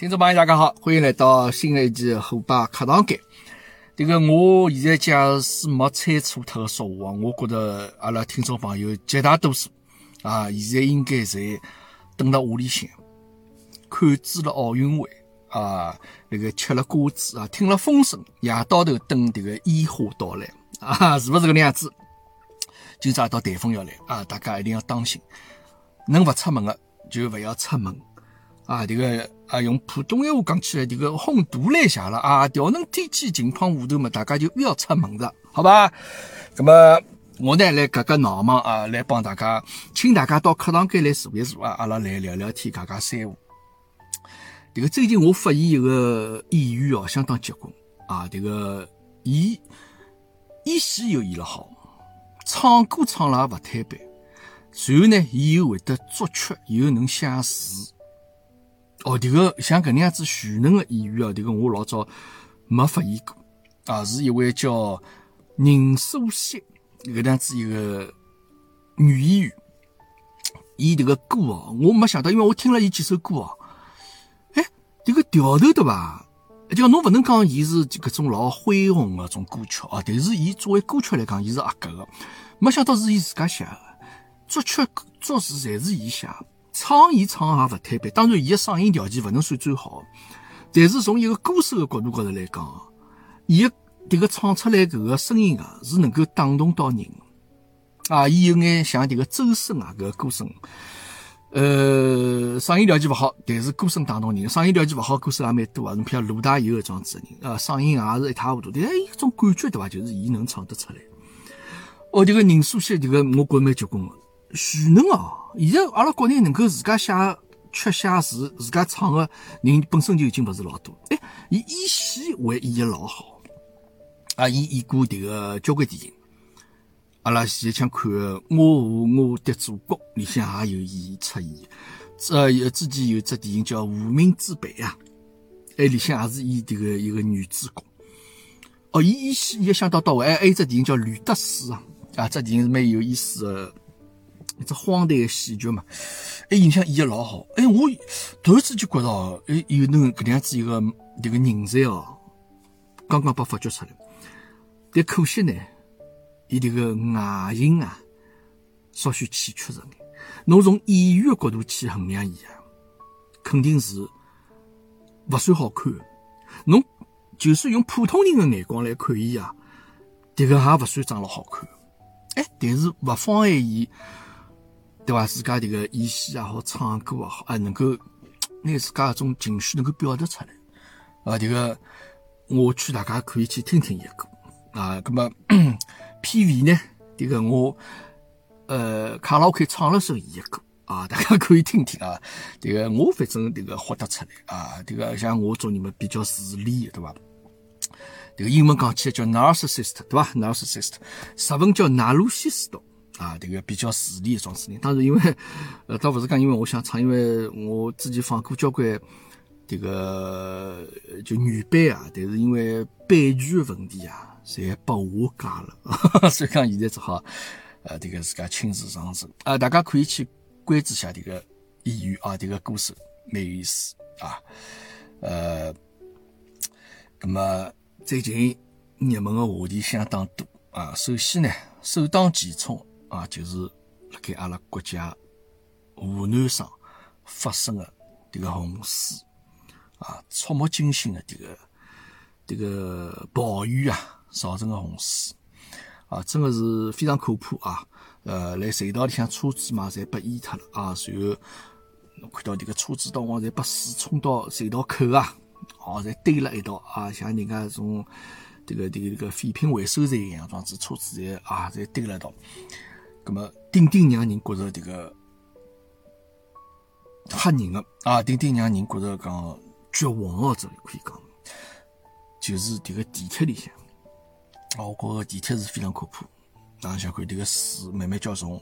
听众朋友，大家好，欢迎来到新的一期虎爸课堂间。这个我现在假使没猜错脱的说话，我觉得阿拉听众朋友绝大多数啊，现在应该在蹲到屋里向，看住了奥运会啊，那个吃了瓜子啊，听了风声，夜到头等这个烟花到来啊，是不是这个样子？今朝到台风要来啊，大家一定要当心，能勿出门的就勿要出门。啊，这个啊，用普通闲话讲起来，这个风大来下了啊，调能天气情况下头嘛，大家就不要出门了，好吧？那么我呢来格个闹忙啊，来帮大家，请大家到课堂间来坐一坐啊，阿拉来聊聊天，讲讲三胡。这个最近我发现一个演员哦，相当结棍啊，这个伊演戏又演了好，唱歌唱了也勿太般，随后呢，伊又会得作曲，又能写词。哦，这个像搿能样子全能的演员啊，这个我老早没发现过啊，是一位叫宁素汐搿能样子一个女演员。伊这个歌哦，我没想到，因为我听了伊几首歌哦，哎，这个调头对伐？就侬勿能讲伊是搿种老恢宏的种歌曲啊，但是伊作为歌曲来讲，伊是合格的。没想到是伊自家写的，作曲作词侪是伊写。唱伊唱也勿摊板，当然伊的嗓音条件勿能算最好，但是从一个歌手的角度高头来讲，伊个迭个唱出来搿个声音啊，是能够打动到人啊。伊有眼像迭个周深啊搿个歌声，呃，嗓音条件勿好，但是歌声打动人。嗓音条件勿好，歌手也蛮多啊。侬譬如卢大佑搿种子人啊，嗓音也是一塌糊涂，但是一种感觉对伐？就是伊能唱得出来。哦，迭个宁书写迭个，我觉蛮结棍个。全能哦！现在阿拉国内能够自家写曲、写词、自家唱的人本身就已经勿是老多。哎，伊演戏还演得老好啊！伊演过迭个交关电影。阿拉现在想看《我和我的祖国》里向也有伊出演。呃，之前有只电影叫《无名之辈》啊，哎，里向也是演迭个一个女主角。哦，伊演戏也相当到位。哎，还有只电影叫《吕德斯》啊，啊，这电影是蛮有意思的。一只荒诞的喜剧嘛，哎，印象演得老好。哎，我突然之间觉得，哎，有那个样子一个这个人才哦，刚刚被发掘出来。但可惜呢，伊这个外形啊，稍许欠缺着眼。侬从演员的角度去衡量伊啊，肯定是不算好看。侬就算用普通人的眼光来看伊啊，这个还不算长得好看。哎，但是不妨碍伊。对伐？自家这个演戏也好，唱歌也好，啊，能够拿 自家一种情绪能够表达出来。啊，这个我劝大家可以去听听伊歌啊。那么 片尾呢，这个我呃卡拉 OK 唱了首伊的歌啊，大家可以听听啊。这个我反正这个豁得出来啊。这个像我做你们比较自恋，对吧？这个英文讲起来叫 narcissist，对吧？narcissist，日文叫纳鲁西斯多。啊，这个比较势利一桩事情。当然，因为呃，倒不是讲因为我想唱，因为我自己放过交关这个就女版啊，但是因为版权问题啊，侪被我加了，所以讲现在只好呃，这个自家亲自上阵啊。大家可以去关注下这个演员啊，这个歌手蛮有意思啊。呃，那么最近热门的话题相当多啊。首先呢，首当其冲。啊，就是辣盖阿拉国家湖南省发生的这个洪水啊，触目惊心的这个这个暴雨啊，造成的洪水啊，真的是非常可怕啊！呃，来隧道里向车子嘛，侪被淹脱了啊，随后侬看到这个车子当中侪被水冲到隧道口啊，哦，侪堆了一道啊，像人家种这个这个这个废品回收站一样，装子车子侪啊，侪堆了一道。那么，顶顶让人觉着这个吓人的啊，顶顶让人觉着讲绝望哦，这里可以讲，就是这个地铁里向，我觉着地铁是非常可怕。大家想看这个水慢慢叫从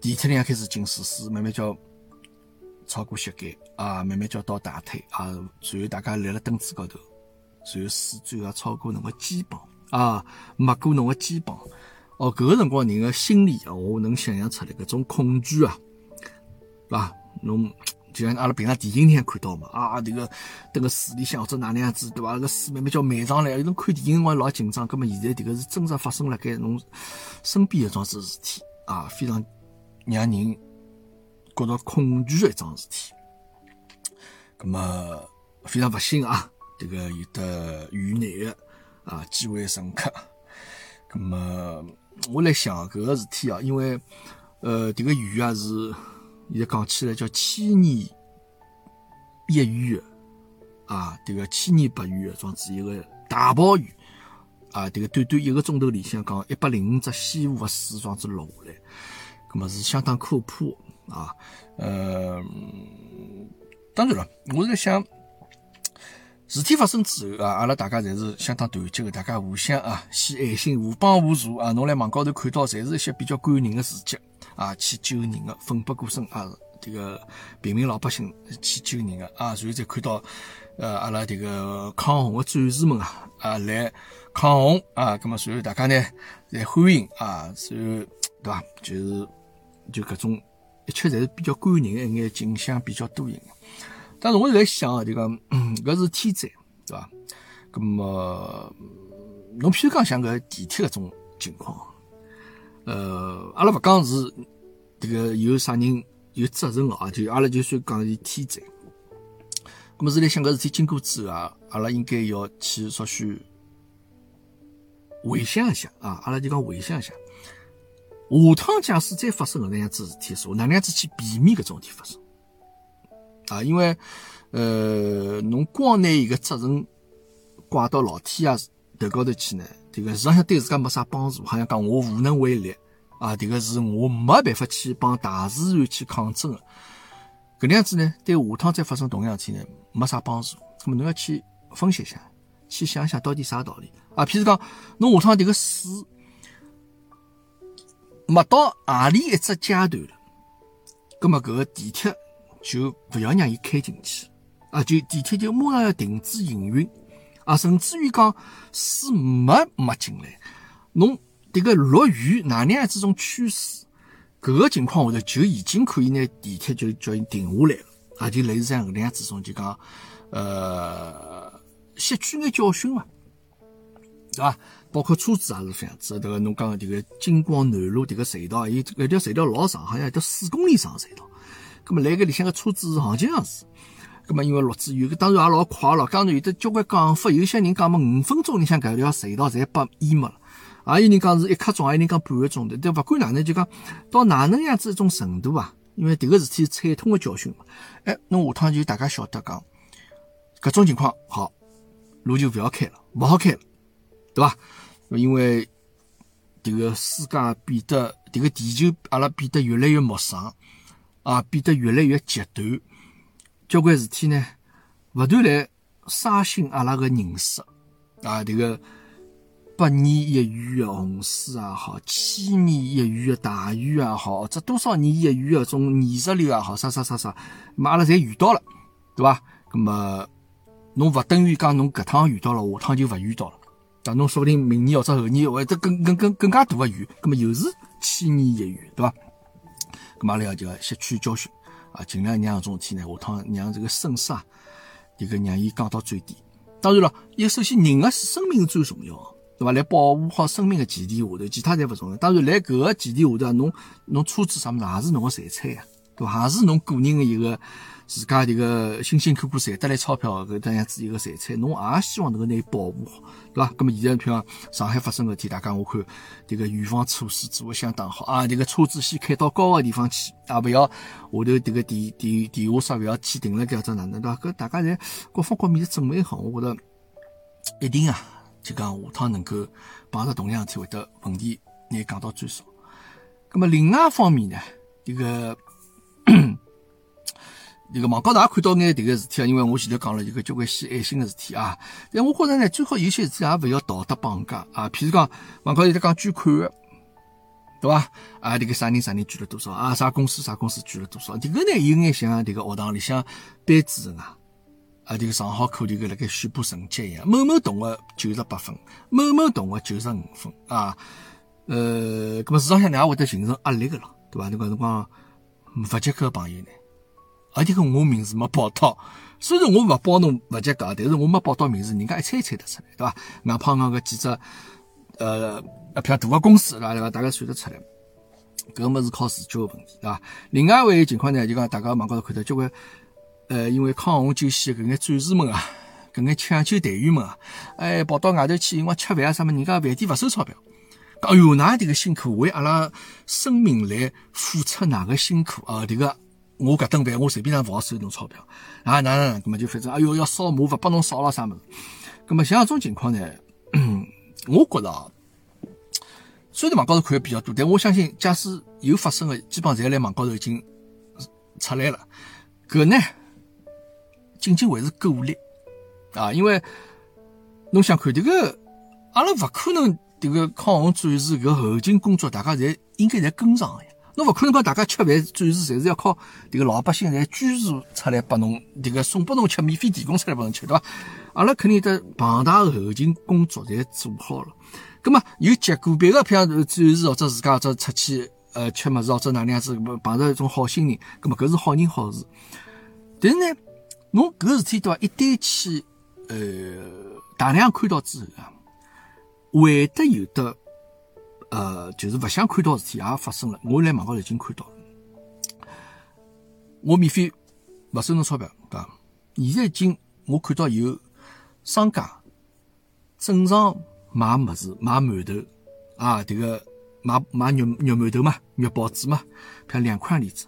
地铁里向开始进水，水慢慢叫超过膝盖啊，慢慢叫到大腿啊，随后大家立了凳子高头，随后水最后超过侬个肩膀啊，没过侬个肩膀。哦，搿个辰光人的心理啊，我能想象出来，搿种恐惧啊，啊，侬就像阿拉平常电影里向看到嘛，啊，这个等个水里向或者哪能样子，对伐？个水慢慢叫漫上来，有种看电影辰光老紧张。葛么现在迭个是真实发生辣盖侬身边一桩子事体啊，非常让人觉着恐惧的一桩事体。葛么非常不幸啊，这个有的遇难的啊几位乘客。葛么我来想搿个事体啊，因为呃，这个雨啊是。现在讲起来叫千年一遇啊，这个千年不遇的状子一个大暴雨啊，这个短短一个钟头里向讲一百零五只西湖的水状子落下来，那么是相当可怕啊。呃，当然了，我是在想，事体发生之后啊，阿拉大家侪是相当团结的，大家互相啊献爱心，互帮互助啊。侬来网高头看到，侪是一些比较感人的事迹。啊，去救人的，奋不顾身啊！这个平民老百姓去救人的啊，然后再看到，呃，阿拉这个抗洪的战士们啊，啊来抗洪啊，那么随后大家呢来欢迎啊，随后对吧？就是就各种一切侪是比较感人的一眼景象，比较多一点。但是我在想啊，这个 搿是天灾，对吧？那么侬譬如讲像搿地铁搿种情况。呃，阿拉勿讲是这个有啥人有责任啊，就阿拉就算讲是天灾。那么是来想搿事体经过之后啊，阿拉应该要去稍许回想一下啊，阿拉就讲回想一下，下趟假使再发生搿能样子事体时候，哪能样子去避免搿种事体发生啊？因为呃，侬光拿一个责任怪到老天爷头高头去呢？这个实际上对自家没啥帮助，好像讲我无能为力啊！这个是我没办法去帮大自然去抗争的。搿样子呢，对下趟再发生同样事体呢，没啥帮助。那么侬要去分析一下，去想想到底啥道理啊？譬如讲，侬下趟这个水没到何里一只阶段了，葛么搿个地铁就勿要让伊开进去啊！就地铁就马上要停止营运。啊，甚至于讲水没没进来，侬这个落雨哪能样子种趋势，搿个情况下头就已经可以拿地铁就叫伊停下来了，啊，就类似这样搿能样子种就讲，呃，吸取眼教训嘛，对吧？包括车子也是这样子，迭个侬讲迭个金光南路迭个隧道，伊搿条隧道老长，好像得四公里长隧道，葛么来个里向个车子是行情样子。咁么因为落子雨，当然也老快了。刚才有的交关讲法，有些人讲么五分钟里向搿条隧道侪被淹没了，也有人讲是一刻钟，也有人讲半个钟头。但勿管哪能，就讲到哪能样子一种程度啊？因为迭个事体是惨痛的教训嘛。哎，侬下趟就大家晓得讲，搿种情况好，路就勿要开了，勿好开了，对伐？因为迭个世界变得，迭个地球阿拉变得越来越陌生啊，变得越来越极端。交关事体呢，勿断来刷新阿拉个认识啊！这个百年一遇的洪水也好，千年一遇的大雨也好，或者多少年一遇的种泥石流也好，啥啥啥啥，么阿拉侪遇到了，对伐？那么侬勿等于讲侬搿趟遇到了，下趟就勿遇到了。但侬说不定明年或者后年会得更更更更加大的雨，那么又是千年一遇，对伐？那么阿拉要就要吸取教训。啊，尽量让搿种事体呢，下趟让这个损失啊，迭个让伊降到最低。当然了，也首先人的生命最重要，对伐？来保护好生命的前提下头，其他侪勿重要。当然，来搿个前提下头，侬侬车子啥物事也是侬个财产呀，对伐？也是侬个人的一个。自家迭个辛辛苦苦赚得来钞票，搿样子一个财产，侬也希望能够拿伊保护好，对伐？咁么现在譬如讲上海发生个事体，大家我看迭个预防措施做得相当好啊！迭个车子先开到高个地方去，啊，勿要下头迭个地地地下室勿要去停了搿只哪能对伐？搿大家侪各方各面侪准备好，我觉着一定啊，就讲下趟能够碰着同样事体，会得问题拿伊讲到最少。咁么另外一方面呢，这个。这个网高头也看到眼迭个事体啊，因为我前头讲了一个交关献爱心的事体啊，但我觉着呢，最好有些事体也勿要道德绑架啊。譬如讲，网高头在讲捐款，对伐？啊，这个啥人啥人捐了多少啊？啥公司啥公司捐了多少？这个呢，有眼像这个学堂里向班主任啊，啊，这个上好课这个辣盖宣布成绩一样，某某同学九十八分，某某同学九十五分啊。呃，咁么市场上你也会得形成压力个咯，对伐？你讲侬讲勿及格朋友呢？而且我名字没报到。虽然我勿帮侬勿及格，但是我没报到名字，人家一猜猜得出来，对伐？硬胖硬个几只，呃，一票大个公司，对伐？大概算得出来。搿物事靠自觉个问题，对伐？另外一位情况呢，就讲大家网高头看到交关，呃，因为抗洪救险搿眼战士们啊，搿眼抢救队员们啊，哎，跑到外头去，因为吃饭啊啥么，人家饭店勿收钞票。哎哟，㑚迭个辛苦，为阿拉生命来付出哪个辛苦啊？迭个我搿顿饭我随便上勿好收侬钞票啊？哪能？搿么就反正哎哟要扫墓，勿拨侬扫了啥物事？搿么像搿种情况呢，嗯 我觉着啊。虽然网高头看的比较多，但我相信，假使有发生的，基本上侪辣网高头已经出来了。搿呢，仅仅还是鼓励啊，因为侬想看迭个，阿拉勿可能迭个抗洪战士搿后勤工作，大家侪应该侪跟上呀。侬勿可能讲大家吃饭暂时侪是要靠迭个老百姓来捐助出来拨侬，迭个送拨侬吃，免费提供出来拨侬吃，对伐？阿拉肯定得庞大后勤工作侪做好了。咁么有极个别个，譬如战士或者自家或者出去呃吃物事或者哪能样子，碰着一种好心人，咁么搿是好人好事。但是呢，侬搿事体对伐？一旦去呃大量看到之后啊，会得有的呃就是勿想看到事体也发生了。我来网高头已经看到了，我免费勿收侬钞票，对伐？现在已经我看到有商家正常。买物事，买馒头啊，这个买买肉肉馒头嘛，肉包子嘛，票两块钿子，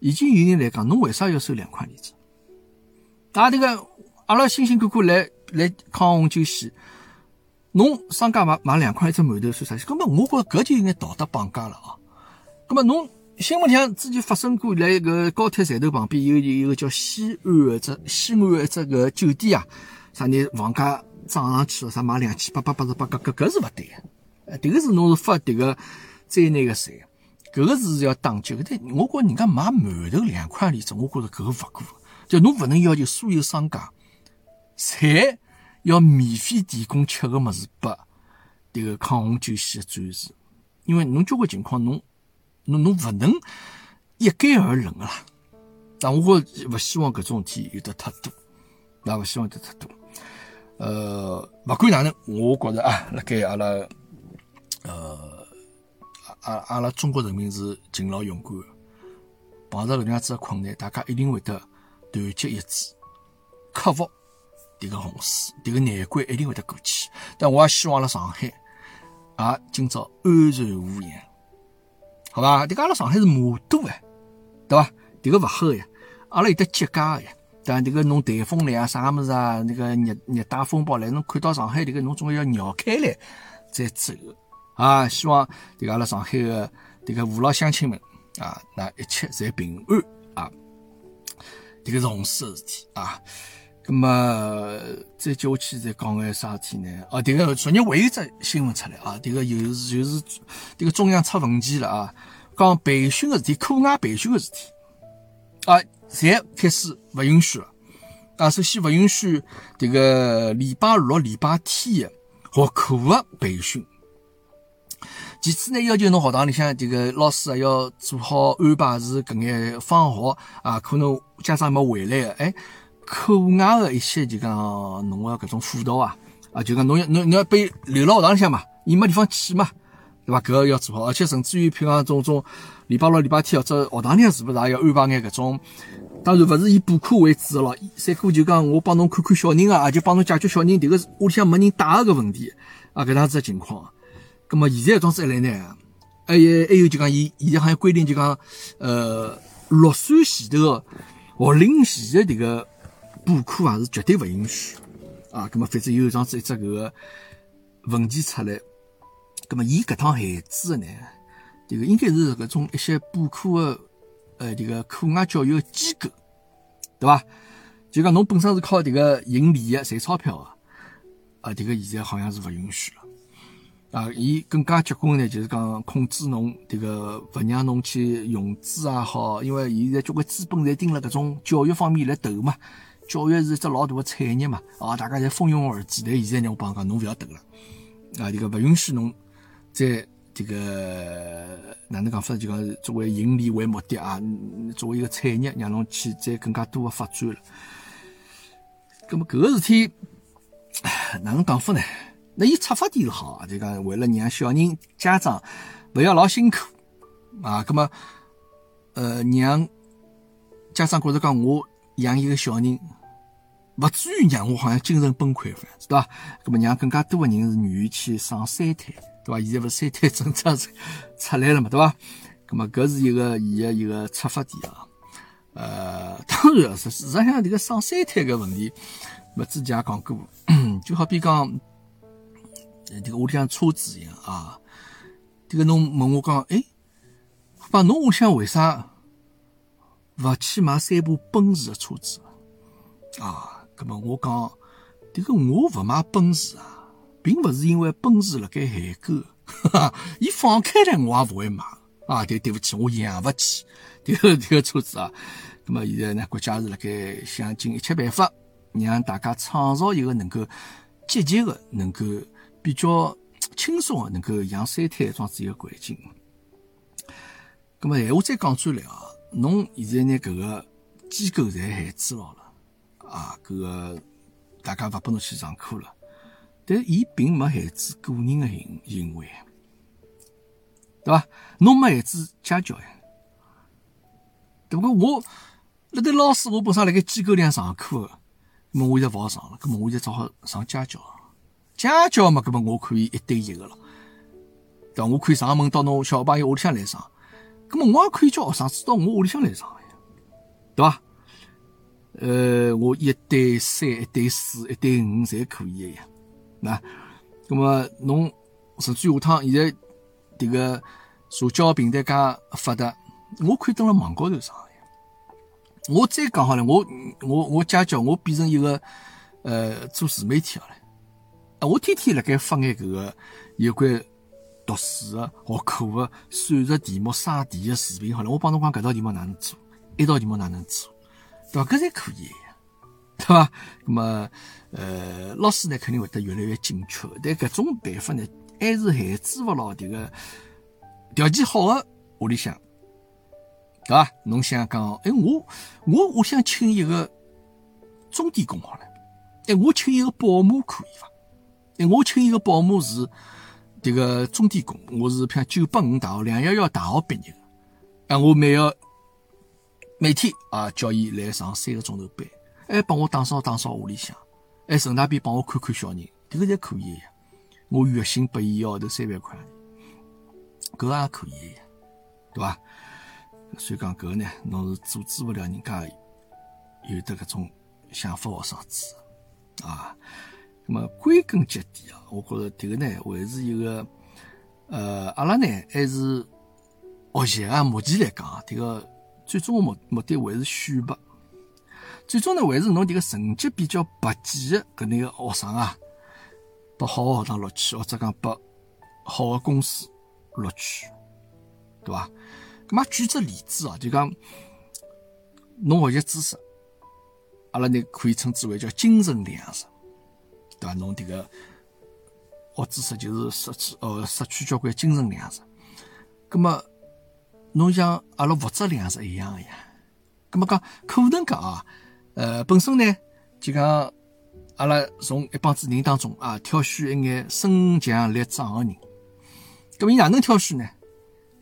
已经有人来讲，侬为啥要收两块钿子？啊，这个阿拉辛辛苦苦来来抗洪救险，侬商家买买两块一只馒头算啥？根本我觉着搿就有眼道德绑架了啊！那么侬新闻上之前发生过，来个高铁站头旁边有有个叫西安一只西安一只个酒店啊，啥人房价？涨上去了，啥买两千八百八十八，搿搿搿是勿对个，呃，迭个是侬是发迭个灾难个税，搿个是要打击个。但我觉着人家买馒头两块钿子，我觉着搿个勿过，就侬勿能要求所有商家，侪要免费提供吃个物事拨迭个抗洪救险个战士，因为侬交关情况，侬侬侬勿能一概而论个啦。但我觉勿希望搿种事体有得太多，那勿希望得太多。呃，勿管哪能，我觉着啊，辣盖阿拉，呃，阿阿拉中国人民是勤劳勇敢，碰着搿能样子的困难，大家一定会得团结一致，克服迭个洪水，迭个难关一定会得过去。但我也希望辣上海，啊，今朝安然无恙，好伐？迭个阿拉上海是魔都哎，对伐？迭个勿好呀，阿拉有得节假呀。但这个弄台风来啊，啥么子啊？那个热热带风暴来，侬看到上海这个，侬总归要绕开来再走啊！希望这个阿拉上海的这个父老乡亲们啊，那一切侪平安啊！这个是红事的事体啊。那么再接下去再讲个啥事体呢？哦，这个昨日还有只新闻出来啊，这个又是就是这个中央出文件了啊，讲培训的事体，课外培训的事体啊。才开始不允许了啊！首先不允许这个礼拜六、礼拜天的学课外培训。其次呢，要求侬学堂里向这个老师啊要做好安排，是搿眼放学啊，可能家长没回来的，哎，课外的一些就讲侬个搿种辅导啊，啊，就讲侬要侬侬要被留辣学堂里向嘛，伊没地方去嘛，对伐？搿要做好，而且甚至于平常种种。礼拜六、礼拜天或者学堂里向是不是也要安排眼搿种？当然勿是以补课为主个咯。三哥就讲我帮侬看看小人啊，就帮侬解决小人迭个屋里向没人带个问题啊，搿样子个情况。葛么现在种子一来呢，还有还有就讲，伊现在好像规定就讲，呃，六岁前头学龄前的迭个补课啊是绝对勿允许啊。葛么反正有一张子一只搿个文件出来，葛么伊搿趟孩子呢？这个应该是搿种一些补课的，呃，这个课外教育机构，对伐？就讲侬本身是靠这个盈利的赚钞票的，啊，这个现在好像是勿允许了。啊，伊更加结棍呢，就是讲控制侬这个，勿让侬去融资也好，因为现在交关资本侪盯辣搿种教育方面来投嘛。教育是一只老大的产业嘛，啊，大家侪蜂拥而至。但现在呢，我帮侬讲，侬勿要等了，啊，这个勿允许侬再。这个哪能讲法？就讲作为盈利为目的啊，作为一个产业，让侬去再更加多的发展了。那么搿个事体哪能讲法呢？那伊出发点是好，就讲为了让小人家长勿要老辛苦啊，那么呃让家长觉着讲我养一个小人。勿至于让我好像精神崩溃，对伐？那么让更加多的人是愿意去上三胎，对伐？现在勿三胎政策出来了嘛，对伐？那么搿是一个伊的一个出发点啊。呃，当然，事实上这个上三胎个问题，么之前也讲过，就好比讲，这个屋里向车子一样啊。这个侬问我讲，哎，爸，侬屋里向为啥勿去买三部奔驰的车子啊？咁么我讲，这个我勿买奔驰啊，并勿是因为奔驰辣盖限购，伊放开来我也勿会买啊。对，对不起，我养勿起 这个这个车子啊。咁么现在呢，国家是辣盖想尽一切办法，让大家创造一个能够积极的、能够比较轻松的、能够养三胎这样子一个环境。咁么闲话再讲转来啊，侬现在呢搿个机构侪限制牢了。啊，搿个大家勿拨侬去上课了，但伊并没限制个人的行行为，对伐？侬没限制家教呀？对不过我那对老师，我本身辣盖机构里向上课，那么我现在勿好上了，那么我现在只好上家教。家教嘛，搿么我可以一对一个了，对伐？我可以上门到侬小朋友屋里向来上，搿么我也可以叫学生子到我屋里向来上呀，对伐？呃，我一对三、一对四、一对五，侪可以的呀。那，那么侬甚至下趟现在这个社交平台介发达，我可以登了网高头上呀。我再讲好了，我我我家教我变成一个呃做自媒体好了。啊，我天天辣盖发眼搿个有关读书的、学课的、算术题目、刷题的视频好了。我帮侬讲搿道题目哪能做，一道题目哪能做。对伐？搿才可以，对伐？那么，呃，老师呢肯定会得越来越精确，但搿种办法呢，还是限制勿牢迭个条件好的屋里向，对伐？侬想讲，哎，我我我想请一个钟点工好了，哎，我请一个保姆可以伐？哎，我请一个保姆是迭个钟点工，我是像九八五大学、两幺幺大学毕业的，哎，我每要。每天啊，叫伊来上三个钟头班，还帮我打扫打扫屋里向，还顺带便帮我看看小人，这个侪可以呀。我月薪拨伊一号头三万块，搿也可以呀，对伐？所以讲搿个呢，侬是阻止勿了人家有得搿种想法学生子啊。那么归根结底啊，我觉着迭个呢，还是一个呃，阿拉呢还是学习啊。目前来讲，迭个。最终的目目的还是选拔，最终呢还是侬这个成绩比较拔尖的搿那个学生啊，拨好的学堂录取，或者讲拨好的公司录取，对伐？咁么举只例子啊，就讲侬学习知识，阿拉呢可以称之为叫精神粮食，对伐？侬这个学知识就是失去呃失去交关精神粮食，咁么。侬像阿拉物质粮食一样的呀，咁么讲可能讲啊，呃，本身呢就讲阿拉从一帮子人当中啊挑选一眼身强力壮的人，咁么伊哪能挑选呢？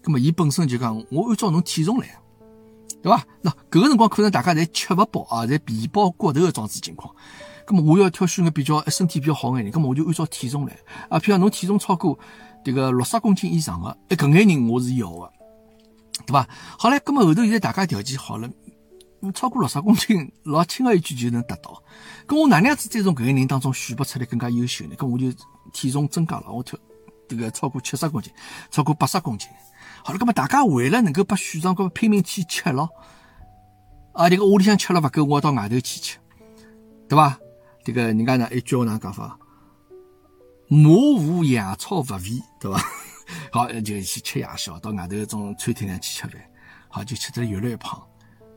咁么伊本身就讲我按照侬体重来，对伐？那搿个辰光可能大家侪吃勿饱啊，侪皮包骨头的状子情况，咁么我要挑选个比较身体比较好的人，咁么我就按照体重来啊，譬如侬体重超过这个六十公斤以上的，哎，搿眼人我是要的。对吧？好嘞，那么后头现在大家条件好了，超过六十公斤，老轻而易举就能达到。咁我哪能样子再从搿个人当中选拔出来更加优秀呢？咁我就体重增加了，我跳这个超过七十公斤，超过八十公斤。好了，那么大家为了能够把选上，搿拼命去吃咯。啊，这个屋里向吃了勿够，我要到外头去吃，对吧？这个人家呢一句话哪讲法？马无夜草不肥，对吧？好，就去吃夜宵，到外头种餐厅里去吃饭，好就吃得越来越胖。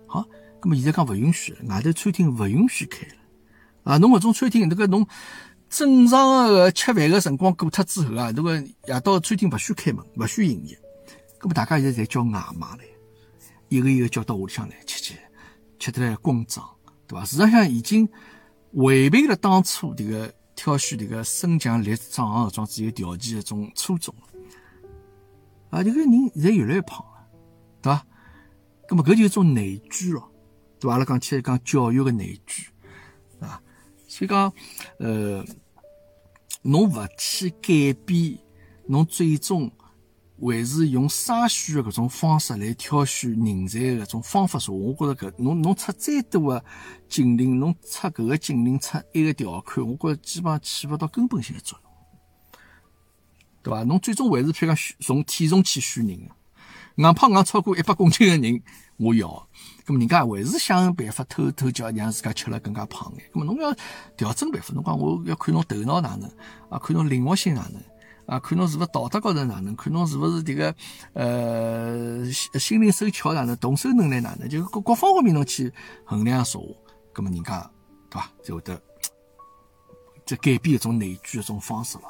好，那么现在讲不允许，外头餐厅不允许开了啊！侬搿种餐厅，那个侬正常个吃饭个辰光过脱之后啊，那个夜到餐厅勿许开门，勿许营业。咁么大家现在侪叫外卖来，一个一个叫到屋里向来吃吃，吃得来光张，对伐？事实上已经违背了当初这个挑选这个身强力壮搿种子有条件的种初衷啊，这个人现在越来越胖了，对伐？咁么搿就是一种内卷咯，对伐？阿拉讲起来讲教育个内卷啊，所以讲呃，侬勿去改变，侬最终。还是用筛选的搿种方式来挑选人才的搿种方法，说我觉着搿侬侬出再多的禁令，侬出搿个禁令出一个条款，我觉着基本上起勿到根本性的作用，对伐？侬最终还是譬如讲从体重去选人，硬胖硬超过一百公斤的人，我要，那么人家还是想办法偷偷叫让自家吃了更加胖眼，那么侬要调整办法，侬讲我要看侬头脑哪能啊，看侬灵活性哪能。啊，看侬是勿是道德高头哪能？看侬是勿是这个呃心灵手巧哪能？动手能力哪能？就各各方面侬去衡量说话，葛么人家对伐？就会得在改变一种内卷一种方式了。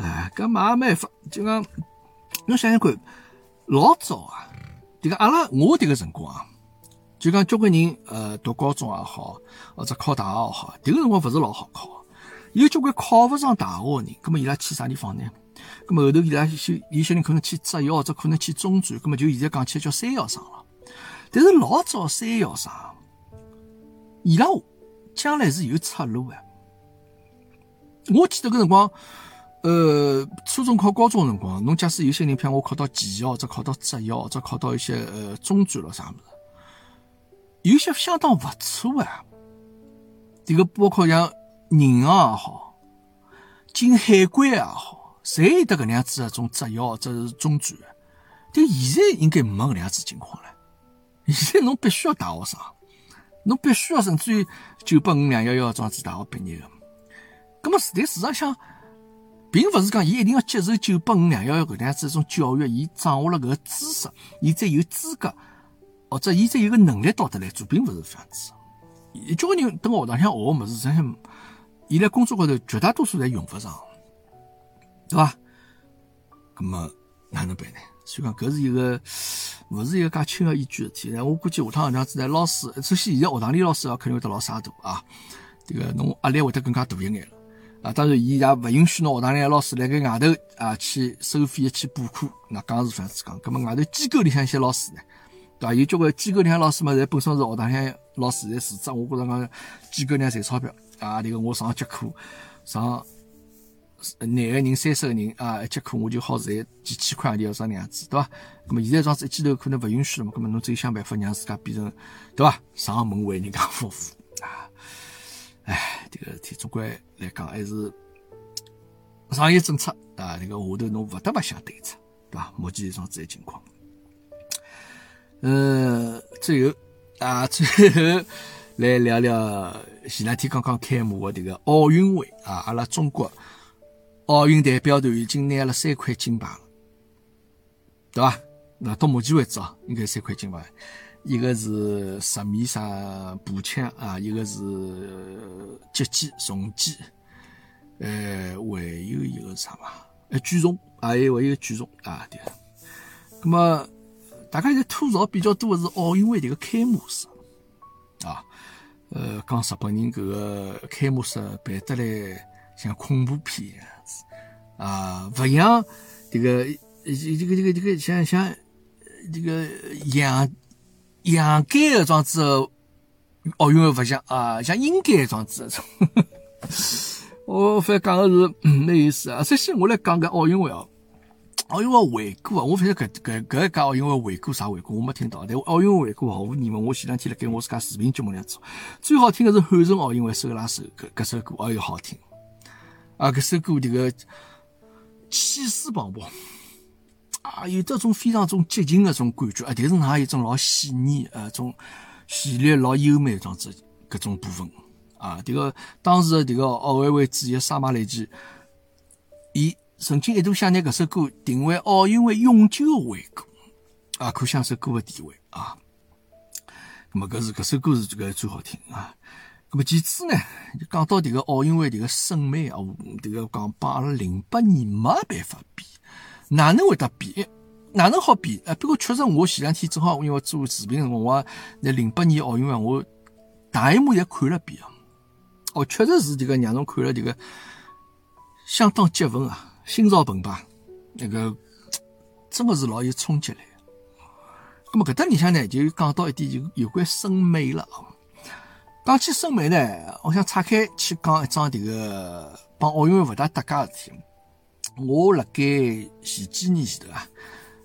哎，搿嘛也蛮法，就讲侬想想看，老早啊，这个阿拉我迭个辰光啊，就讲交关人呃读高中也好，或者考大学也好，迭个辰光勿是老好考。有交关考勿上大学的人，葛么伊拉去啥地方呢？葛么后头伊拉些有些人可能去职校，或者可能去中专，葛么就现在讲起来叫三校生了。但是老早三校生，伊拉将来是有出路的。我记得搿辰光，呃，初中考高中辰光，侬假使有些人，譬如我考到技校，或者考到职校，或者考到一些呃中专了啥物事，有些相当勿错啊。这个包括像。银行也好，进海关也好，侪有得搿能样子一种职校或者是中专。但现在应该没搿能样子情况了。现在侬必须要大学生，侬必须要甚至于九八五两幺幺这样子大学毕业的。葛么，但市场上并勿是讲伊一定要接受九八五两幺幺搿能样子一种教育，伊掌握了搿个知识，伊才有资格，或者伊才有个能力到得来做，并勿是这样子。交关人等学堂里向学个物事，实际伊辣工作高头绝大多数侪用勿上，对伐？咁么哪能办呢？所以讲搿是一个勿是一个介轻而易举事体。我估计下趟搿样子呢，老师首先现在学堂里老师啊肯定会得老沙大啊，这个侬压力会得更加大一眼了啊。当然，伊也勿允许侬学堂里老师辣盖外头啊去收费去补课，那讲是这样子讲。咁么外头机构里向一些老师呢，对伐？有交关机构里向老师嘛，侪本身是学堂里向老师，侪负责。我觉着讲机构里向赚钞票。啊，这个我上节课，上廿个人、三十个人啊，一节课我就好赚几千块洋钿，要啥样子，对伐？那么现在这样子一记头可能勿允许了嘛，那么侬只有想办法让自家变成，对伐？上门为人家服务哎，这个事体总归来讲还是商业政策啊，这个下头侬勿得勿想对策，对伐？目前这样子情况，呃，最后啊，最后。来聊聊前两天刚刚开幕的这个奥运会啊，阿拉中国奥运代表团已经拿了三块金牌了，对吧？那到目前为止啊，应该三块金牌，一个是十米啥步枪啊，一个是击剑、重击，呃，还有一个啥嘛？呃，举重，还有还有举重啊，对。那么大家现在吐槽比较多的是奥运会这个开幕式啊。呃，讲日本人搿个开幕式办得来像恐怖片一样子啊，勿像这个这个这个这个像像这个洋洋改的装子奥运会勿像啊，像应该装子种。我反正讲的是蛮有意思啊。首先我来讲个奥运会哦。奥运会回顾啊，我反正搿搿搿一届奥运会回顾啥回顾我没听到，但奥运会回顾毫无疑问，我前两天辣盖我自家视频节目里做，最好听的是汉城奥运会手拉手搿搿首歌，哎哟好听，啊搿首歌这个气势磅礴，啊有这种非常种激情的种感觉啊，但是还有一种老细腻啊种旋律老优美种子搿种部分啊，这个当时的这个奥委会主席沙马雷吉，伊。曾经一度想拿搿首歌定为奥运会永久的会歌，啊，可想首歌的地位啊。那么搿是搿首歌是这个最好听啊。咁么其次呢，就讲到迭个奥运会迭个审美啊，迭个讲帮阿拉零八年没办法比，哪能会得比？哪能好比？哎，不过确实我前两天正好因为做视频辰光，我那零八年奥运会我大一幕也看了遍。哦，确实是迭个让侬看了迭个相当激愤啊，心潮澎湃，那个真的是老有冲击力。咁么搿搭里向呢，就讲到一点就有关审美了啊。讲起审美呢，我想岔开去讲一桩迭个帮奥运会勿大搭界事体。我辣盖前几年前头啊，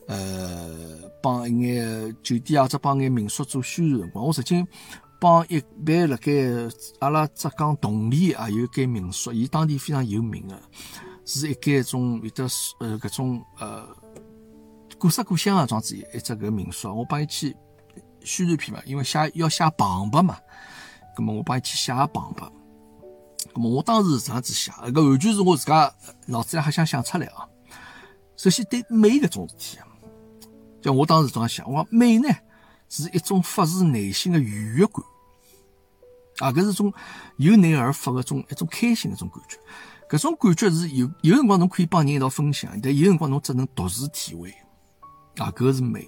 呃，帮一眼酒店或者帮眼民宿做宣传。辰光，我曾经帮一般辣盖阿拉浙江同里也有一间民宿，伊当地非常有名的，是一间种有的呃搿种呃古色古香个装子一只搿民宿，我帮伊去宣传片嘛，因为写要写旁白嘛。咁么我帮伊去写旁白，么我当时是这样子想，搿完全是我自家脑子里还想想出来啊。首先对美搿种事体啊，就我当时这样想，我讲美呢是一种发自内心的愉悦感，啊，搿是种由内而发的种一种开心的种感觉。搿种感觉是有有辰光侬可以帮人一道分享，但有辰光侬只能独自体会，啊，搿是美。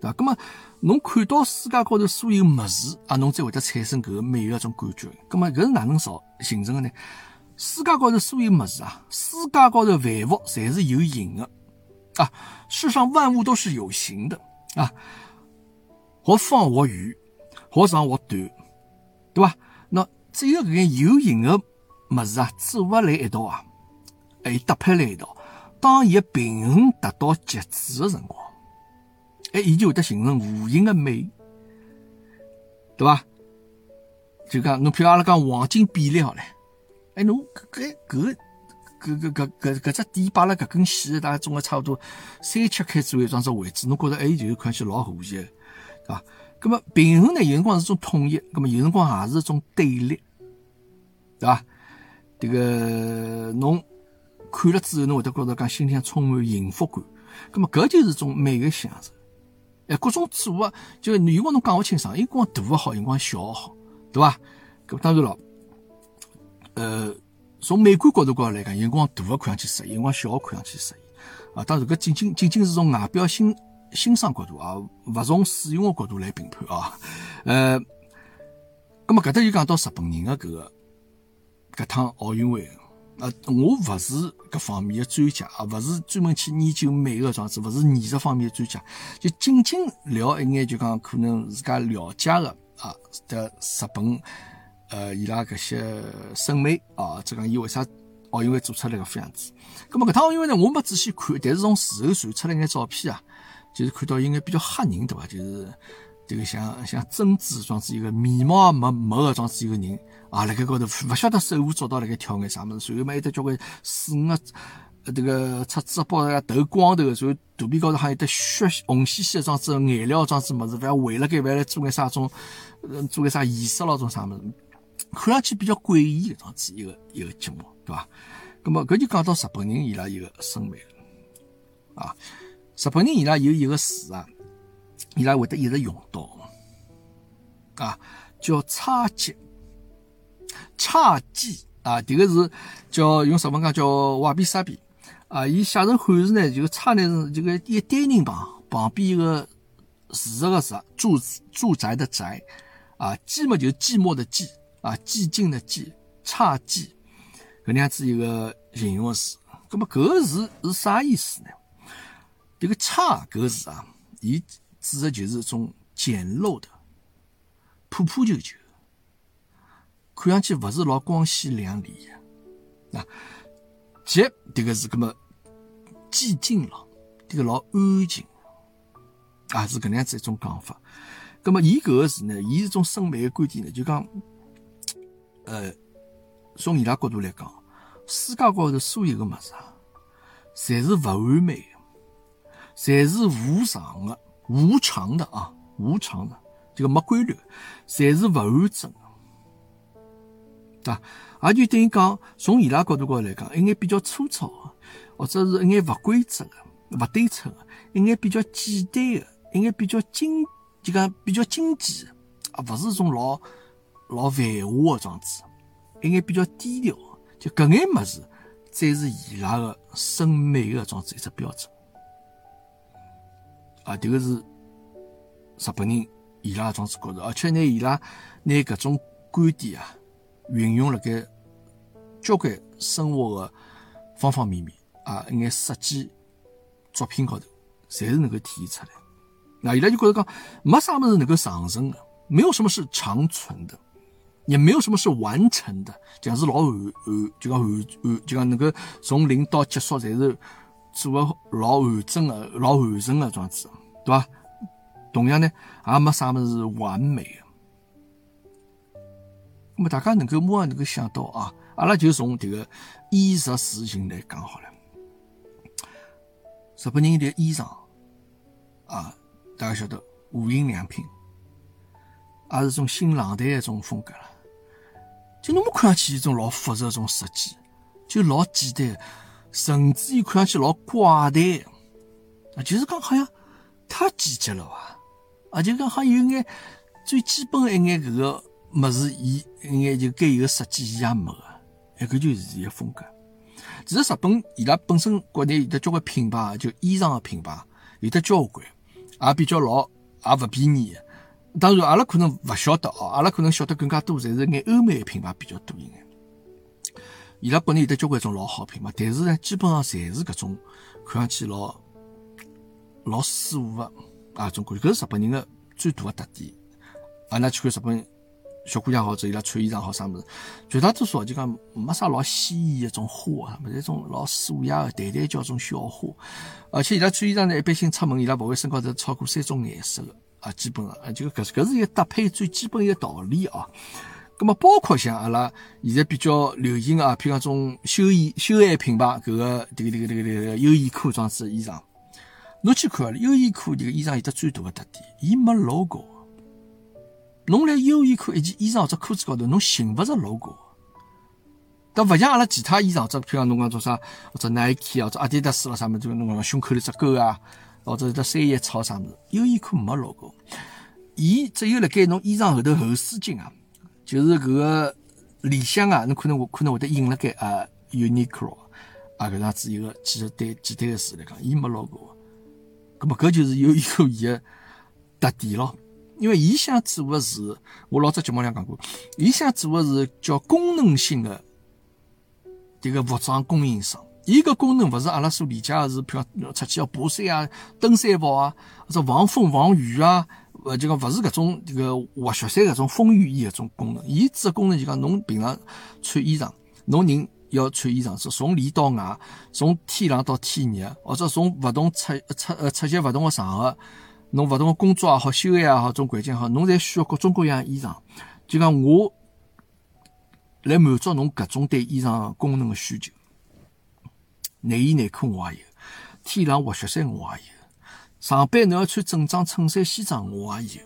对伐？咁么，侬看到世界高头所有物事啊，侬才会得产生搿个美个种感觉。咁么，搿是哪能造形成的呢？世界高头所有物事啊，世界高头万物侪是有形的啊。世上万物都是有形的啊，或方或圆，或长或短，对伐？那只有搿眼有形的物事啊，组合来一道啊，哎，搭配来一道，当伊平衡达到极致的辰光。哎，伊就会得形成无形的美，对伐？就讲侬譬如阿拉讲黄金比例好了，哎，侬搿搿搿搿搿搿搿只点摆辣搿根线，大概总归差不多三七开左右这样子位置，侬觉着哎，就是看起老和谐，对伐？咁么平衡呢，有辰光是种统一，咁么有辰光也是种对立，对伐？这个侬看了之后，侬会得觉着讲心里向充满幸福感，咁么搿就是种美的享受。哎，各种组合，就有辰光侬讲勿清爽，有辰光大个好，有辰光小个好，对伐？搿当然了，呃，从美观角度高头来讲，有辰光大个看上去适意，有辰光小个看上去适意。啊，当然搿仅仅仅仅是从外表欣欣赏角度啊，勿从使用个角度来评判啊。呃，葛末搿搭就讲到日本人个搿个搿趟奥运会。呃，我勿是搿方面的专家啊，勿是专门去研究美个装置，勿是艺术方面的专家，就仅仅聊一眼，就讲可能自家了解的啊的日本，呃，伊拉搿些审美啊，这讲伊为啥奥运会做出来个副样子？咁么搿趟奥运会呢，我没仔细看，但是从事后传出来眼照片啊，就是看到应该比较吓人，对伐？就是这个像像贞子装置一个面貌没没个装置一个人。啊，辣盖高头勿晓得手舞足蹈辣盖跳眼啥物事，随后嘛有得交关四五个呃迭个赤子包头光头，随后肚皮高头还有得血红兮兮的装子颜料装子物事，勿要围辣盖，勿要来做眼啥种，做眼啥仪式咯种啥物事，看上去比较诡异的装子一个一个节目，对伐？咁么搿就讲到日本人伊拉一个审美了啊，日本人伊拉有一个词啊，伊拉会得一直用到啊，叫差级。侘寂啊，迭个是叫用日文讲叫瓦比萨比啊，伊写成汉字呢，就差呢是这个一单人旁旁边一个住着个住住住宅的宅啊，寂嘛就寂寞的寂啊，寂静的寂，差寂搿能样子一个形容词。葛么搿个字是啥意思呢？迭个差搿个字啊，伊指的就是一种简陋的、破破旧旧。看上去勿是老光鲜亮丽的，啊，即迭个是搿么寂静了，迭个老安静，啊是搿能样子一种讲法。搿么伊搿个是呢，伊是种审美的观点呢，就讲，呃，从伊拉角度来讲，世界高头所有个物事啊，侪是勿完美的，侪是无常的、无常的啊，无常的，这个没规律，侪是勿完整。对伐？也就等于讲，从伊拉角度高头来讲，一眼比较粗糙的，或者是一眼勿规则的、勿对称的，一眼比较简单的，一眼比较精，就讲比较精简的，啊，勿是种老老繁华个装置，一眼比较低调，就搿眼物事，才是伊拉个审美个装置一只标准。啊，迭个是日本人伊拉个装置高头，而且拿伊拉拿搿种观点啊，运用辣盖交关生活个方方面面啊，一眼设计作品高头，侪是能够体现出来。那伊拉就觉着讲，没啥物事能够长存个，没有什么是长存的，也没有什么是完成的，讲是老完完，就讲完完，就讲能够从零到结束，侪是做个老完整个、老完整个装置，对伐？同样呢，也没啥物事完美的。那么大家能够马上能够想到啊，阿拉就从这个衣食住行来讲好了。日本人的衣裳啊。大家晓得无印良品，也是种新浪台一种风格了。就侬么看上去一种老复杂种设计，就老简单，甚至于看上去老寡淡。啊，就是讲好像太简洁了吧？啊，就讲好像有眼最基本的一眼搿个物事，伊一眼就该有个设计伊也没个，哎，搿就是伊个风格。其实日本伊拉本身国内有得交关品牌，就衣裳个品牌有得交关。也比较老，也勿便宜。当然，阿拉可能勿晓得哦，阿拉可能晓得更加多，侪是眼欧美品牌比较多一眼。伊拉国内有得交关种老好品牌，但是呢，基本上侪是搿种看上去老老舒服个啊种感觉。搿是日本人的最大个特点。阿拉去看日本小姑娘好，者伊拉穿衣裳好啥物事，绝大多数就讲没啥老鲜艳一种花，么是种老素雅的淡淡叫种小花。而且伊拉穿衣裳呢，一般性出门伊拉勿会身高头超过三种颜色的啊，基本上啊，就搿搿是一个搭配最基本一个道理啊。咁么包括像阿拉现在比较流行啊，譬如讲种休闲休闲品牌，搿个迭个迭个迭个迭个优衣库装置衣裳，侬去看优衣库迭个衣裳有得最大的特点，伊没 logo。侬来优衣库一件衣裳或者裤子高头，侬寻勿着 logo。但勿像阿拉其他衣裳，只譬如讲侬讲做啥，或者 Nike 啊，或者阿迪达斯啦啥么，就侬讲胸口里只勾啊，或者只三叶草啥么子，优衣库没 logo。伊只有辣盖侬衣裳后头后视镜啊，就是搿个里向啊，侬可能可能会得印辣盖啊 Uniqlo 啊搿样子一个几个单简单个字来讲，伊没 logo。咁么搿就是优衣库伊个特点咯。因为伊想做的是，我老早节目里讲过，伊想做的是叫功能性的这个服装供应商。伊个功能勿是阿拉所理解的是，譬如出去要爬山啊、登山跑啊，或者防风防雨啊，呃，就讲勿是搿种这个滑雪山搿种风雨衣搿种功能。伊指的功能就讲侬平常穿衣裳，侬人要穿衣裳是从里到外，从天冷到天热，或者从勿同出出呃出席勿同的场合。侬勿同个工作也好，休闲也好，种环境也好，侬侪需要各种各样衣裳。就讲我来满足侬搿种对衣裳功能个需求。内衣内裤我也有，天冷滑雪衫我也有，上班侬要穿正装衬衫西装我也有，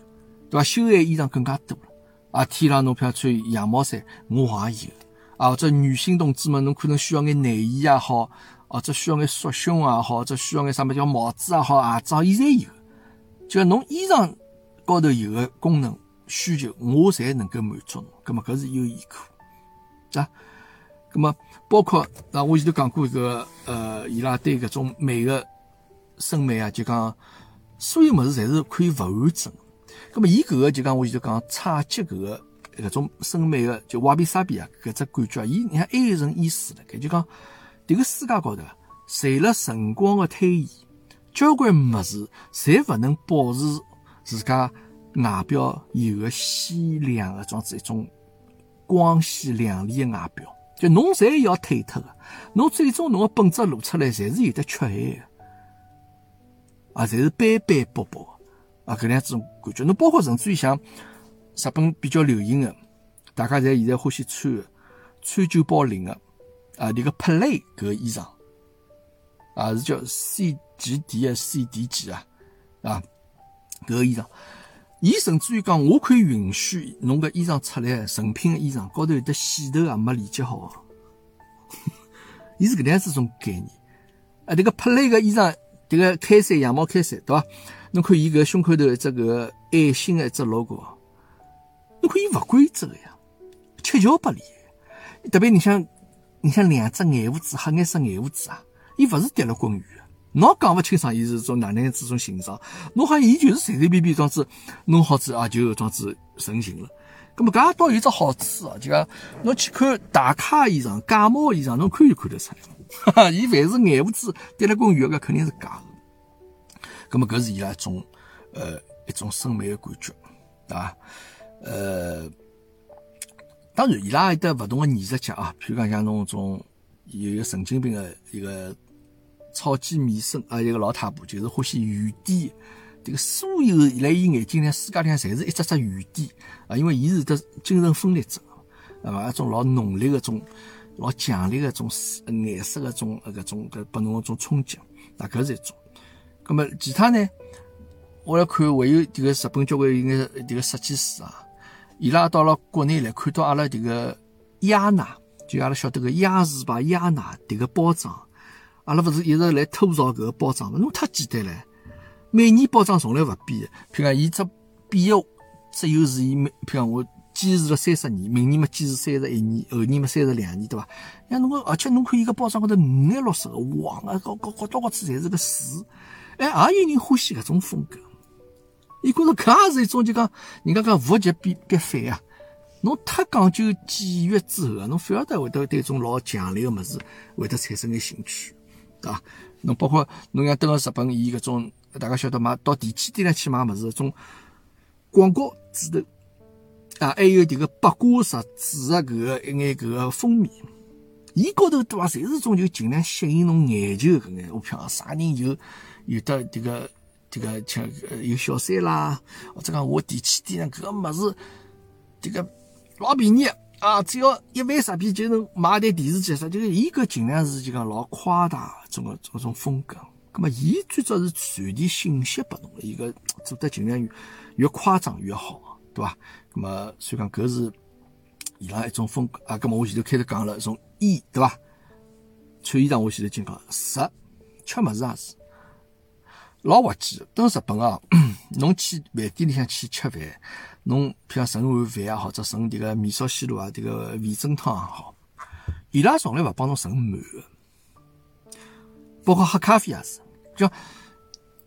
对伐？休闲衣裳更加多了。啊，天冷侬譬如穿羊毛衫我也有，啊，或者女性同志们侬可能需要眼内衣也好，或者需要眼束胸也好，或者需要眼啥么叫帽子也好，鞋子伊侪有。就侬衣裳高头有个功能需求，我才能够满足侬。葛么搿是优衣库，啊，葛么包括那我前头讲过一个，呃，伊拉对搿种美个审美啊，就讲所有物事侪是可以勿完整。葛么伊搿个就讲我前头讲差级搿个搿种审美个就瓦比萨比啊，搿只感觉，伊你看还有一层意思辣盖，就讲迭个世界高头，随了辰光个推移。交关物事侪勿能保持自家外表有个鲜亮的装置一种光鲜亮丽的外表，就侬侪要褪脱的，侬最终侬个本质露出来，侪是有的缺陷的，啊，侪是斑斑驳驳啊，搿样子感觉。侬包括甚至于像日本比较流行的，大家侪现在欢喜穿的川久保玲的啊，迭个 play 搿个衣裳。啊，是叫 C 几 D 啊，C D 几啊，啊，搿个衣裳，伊甚至于讲，我可以允许侬个衣裳出来，成品的衣裳高头有得线头啊，没连接好，伊是搿能样子种概念。啊，迭个 play 个衣裳，迭个开衫羊毛开衫，对伐？侬看伊搿胸口头一只搿爱心的一只 logo，侬看伊勿规则个呀，七窍八里。特别你像你像两只眼胡子，黑颜色眼胡子啊，伊勿是跌了滚鱼。侬讲勿清爽，伊是种哪能样子种形状？侬好像伊就是随随便便装子弄好子啊，就装子成型了。咁么，搿倒有只好处啊，就讲侬去看大咖衣裳、假冒衣裳，侬看就看得出来。哈哈，伊凡是眼胡子跌了滚鱼，搿肯定是假的。咁么，搿是伊拉一种呃一种审美的感觉，对伐？呃，当然，伊拉有得勿同的艺术家啊，譬如讲像侬种有一个神经病的一个。草鸡迷生啊，一个老太婆，就是欢喜雨点。这个所有辣伊眼睛里，世界里向侪是一只只雨点啊，因为伊是得精神分裂症，啊嘛，一种老浓烈的种、老强烈的种颜色的种搿种搿拨侬种冲击，那搿是一种。葛么其他呢？我来看，还有这个日本交关有眼这个设计师啊，伊拉到了国内来看到阿拉这个雅娜，就阿拉晓得个雅士牌雅娜迭个包装。阿拉勿是一直来吐槽搿个包装嘛？侬太简单唻！每年包装从来勿变，譬如讲，伊只变个只有是伊每，譬如讲我坚持了三十年，明年嘛坚持三十一年，后年嘛三十两年，对伐？像侬个，而且侬看伊个包装高头五颜六色个黄啊，高高高到高处侪是个树，哎，也有人欢喜搿种风格。伊觉着搿也是一种就讲，人家讲物极必必反啊！侬太讲究简约之后啊，侬反而得会得对种老强烈个物事会得产生眼兴趣。对伐，侬包括侬像登个日本，伊搿种大家晓得买到电器店来去买物事，种广告纸头啊，还有迭个八卦石纸个搿个一眼搿个封面，伊高头对伐，侪是种就尽量吸引侬眼球搿眼。我讲啥人有有的迭个迭个像有小三啦，或者讲我电器店搿个物事，迭个老便宜。啊，只要一万日币就能买台电视机，啥就是伊搿尽量是就讲老夸大种个种种风格。葛么，伊最早是传递信息拨侬，伊个做得尽量越越夸张越好，对伐？葛么，所以讲搿是伊拉一种风格啊。葛么，我前头开始讲了，从衣对伐？穿衣裳我前头经讲，食吃物事也是老滑稽。等日本啊，侬去饭店里向去吃饭。侬譬如盛碗饭啊，或者盛迭个面烧西路啊，迭个味噌汤也好，伊拉从来勿帮侬盛满个，包括喝咖啡也是。就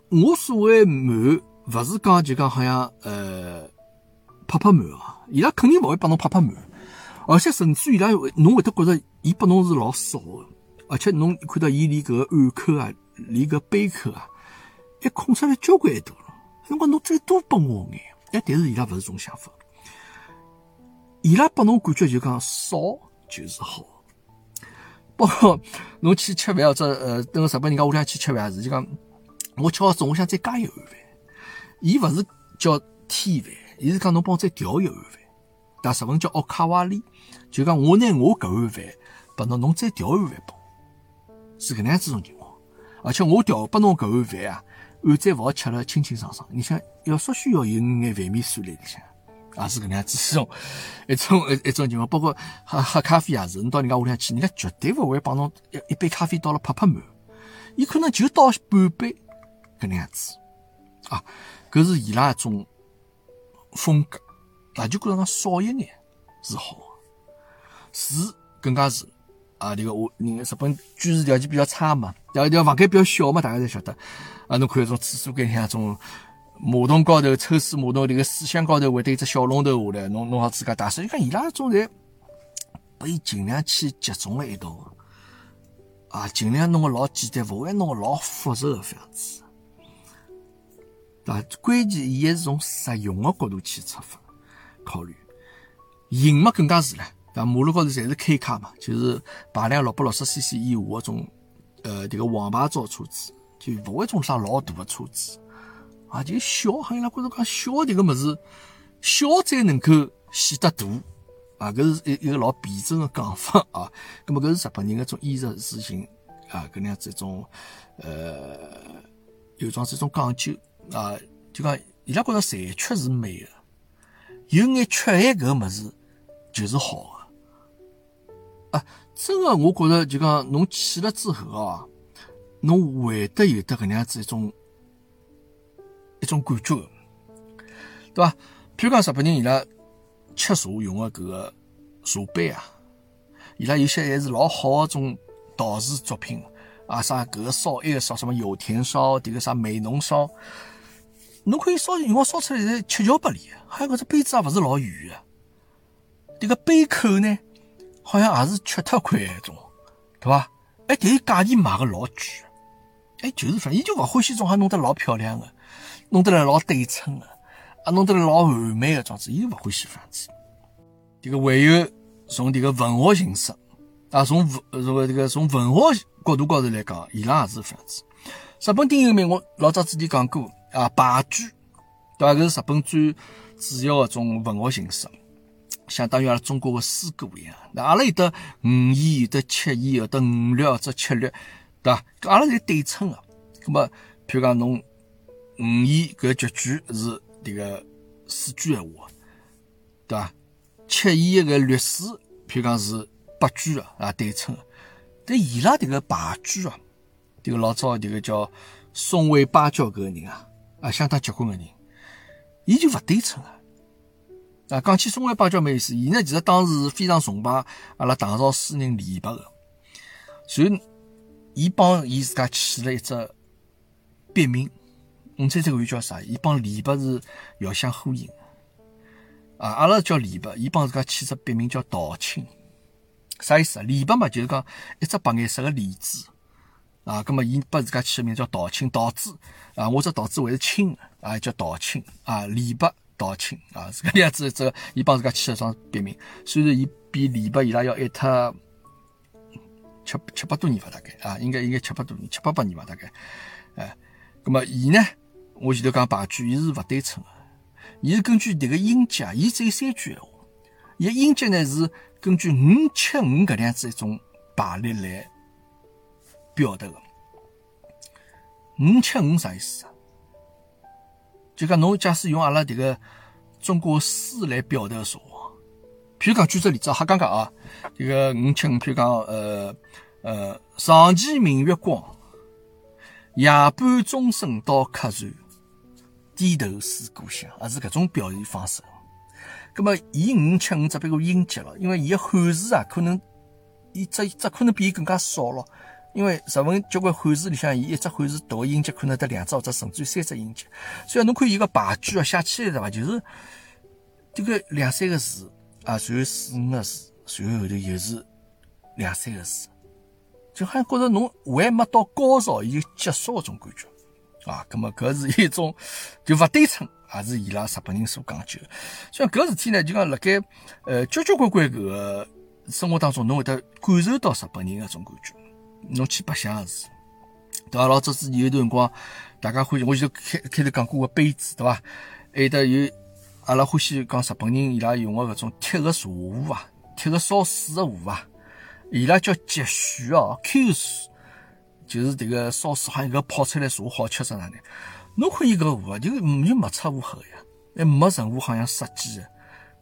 我所谓满，勿是讲就讲好像呃拍拍满啊，伊拉肯定勿会帮侬拍拍满，而且甚至伊拉侬会得觉着伊拨侬是老少个，而且侬看到伊连搿个碗口啊，连搿杯口啊，还空出来交关多了。侬讲侬最多拨我眼。哎，但是伊拉勿是种想法，伊拉拨侬感觉就讲少就是好。包括侬去吃饭或者呃，等日本人家屋里向去吃饭是，就讲我吃好中，我想再加一碗饭。伊勿是叫添饭，伊是讲侬帮我再调一碗饭。但日本叫奥卡瓦里，就讲我拿我搿碗饭拨侬，侬再调一碗饭拨，是搿能样子种情况。而且我调拨侬搿碗饭啊。碗再勿好吃了，清清爽爽。你想要稍许要有眼饭面酸辣里向，也是搿能样子 一种一种一一种情况。包括喝喝咖啡也是，你到人家屋里向去，人家绝对勿会帮侬一一杯咖啡倒了拍拍满，伊可能就倒半杯搿能样子啊。搿是伊拉一种风格，那就觉着讲少一眼是好，是更加是。啊，这个我，人日本居住条件比较差嘛，然后条房间比较小嘛，大家侪晓得。啊，侬看种厕所间像种马桶高头抽水马桶，这个水箱高头会得一只小龙头下来，侬侬好自家打水。你看伊拉种侪被尽量去集中了一道，啊，尽量弄个老简单，勿会弄个老复杂个样子。啊，关键伊还是从实用个角度去出发考虑，型嘛更加是了。啊，马路高头侪是 K 卡嘛，就是排量六百六十 cc 以下个种，呃，这个黄牌照车子，就勿会种啥老大个车子，啊，就小，好像拉觉着讲小迭个物事，小才能够显得大，啊，搿是一一个老辩证个讲法啊。咁么搿是日本人个种衣食住行啊，搿能样子一种，呃，有种是一种讲究。啊，就讲伊拉觉着残缺是美个，有眼缺陷搿个物事就是好个。啊，真个，我觉着就讲侬去了之后啊，侬会得有得搿能样子一种一种感觉，对伐？譬如讲日本人伊拉吃茶用个搿个茶杯啊，伊拉有些还是老好个种陶瓷作品啊，啥搿个烧一个烧什么有田烧，迭个啥美浓烧，侬可以烧，辰光烧出来是七巧八里，还有搿只杯子也勿是老圆的，迭个杯口呢，好像也是缺脱块一种，对伐？哎，但是价钿卖个老贵，哎，就是反正伊就勿欢喜种，还弄得老漂亮个，弄得来老对称个，啊，弄得来老完美个，状子，伊就勿欢喜样子。这个还有从这个文学形式啊，从文这个这个从文学角度高头来讲，伊拉也是这样子。日本电影名，我老早之前讲过啊，白居，对伐？搿是日本最主要的种文学形式，相当于阿拉中国的诗歌一样。那阿拉有得五言，有得七言，有得五律或者七律，对伐？阿拉是对称的。那么，譬如讲侬五言搿绝句是迭个四句闲话，对伐？七言一个律诗，譬如讲是八句个，啊对称个。但伊拉迭个白居啊，迭个老早迭个叫松尾芭蕉搿个人啊，啊相当结棍个人，伊就勿对称啊。啊，讲起松尾芭蕉没意思，伊呢其实当时是非常崇拜阿拉唐朝诗人李白个，所以伊帮伊自家起了一只别名，你猜这个叫啥？伊帮李白是遥相呼应。啊，阿拉叫李白，伊帮自家起只别名叫道清，啥意思啊？李白嘛，就是讲一只白颜色个李字啊，咁么伊把自家起个名叫道清，道字啊，我这道字还是青啊，叫道清啊，李白道清啊，是个样子，这伊帮自家起了双别名，虽然伊比李白伊拉要矮脱七七八多年吧，大概啊，应该应该七八多年，七八百年吧，大概，哎，咁么伊呢，我前头讲八句，伊是勿对称个。伊是根据迭个音节，伊只有三句闲话。伊音节呢是根据五七五搿样子一种排列来表达的。五七五啥意思啊？就讲侬假使用阿拉迭个中国诗来表达说话，譬如讲举只例子，哈刚刚啊，这个五七五，譬如讲呃呃，上期明月光，夜半钟声到客船。低头思故乡，也是搿种表现方式。葛么，伊五七五只别个音节了，因为伊个汉字啊，可能伊只只可能比伊更加少了。因为日文交关汉字里向，伊一只汉字读个音节可能得两只或者甚至于三只音节。所以侬看伊个排句啊，写起来对伐？就是这个两三个字啊，随后四五个字，随后后头又是两三个字，就好像觉着侬还没到高潮，伊就结束个种感觉。啊，咁么搿是一种就勿对称，也是伊拉日本人所讲究。像搿事体呢，就讲辣盖呃交交关关搿个生活当中，侬会得感受到日本人搿种感觉。侬去白相是，对伐？老早子有段辰光，大家欢喜，我就开开头讲过个杯子，对伐？还有得有阿拉欢喜讲日本人伊拉用个搿种铁个茶壶啊，铁个烧水个壶啊，伊拉叫积水哦，Q 水。就是这个烧水，好像搿泡出来茶好吃着，啥呢？侬看伊搿壶啊，就就没擦污黑呀，还没任何好像设计的，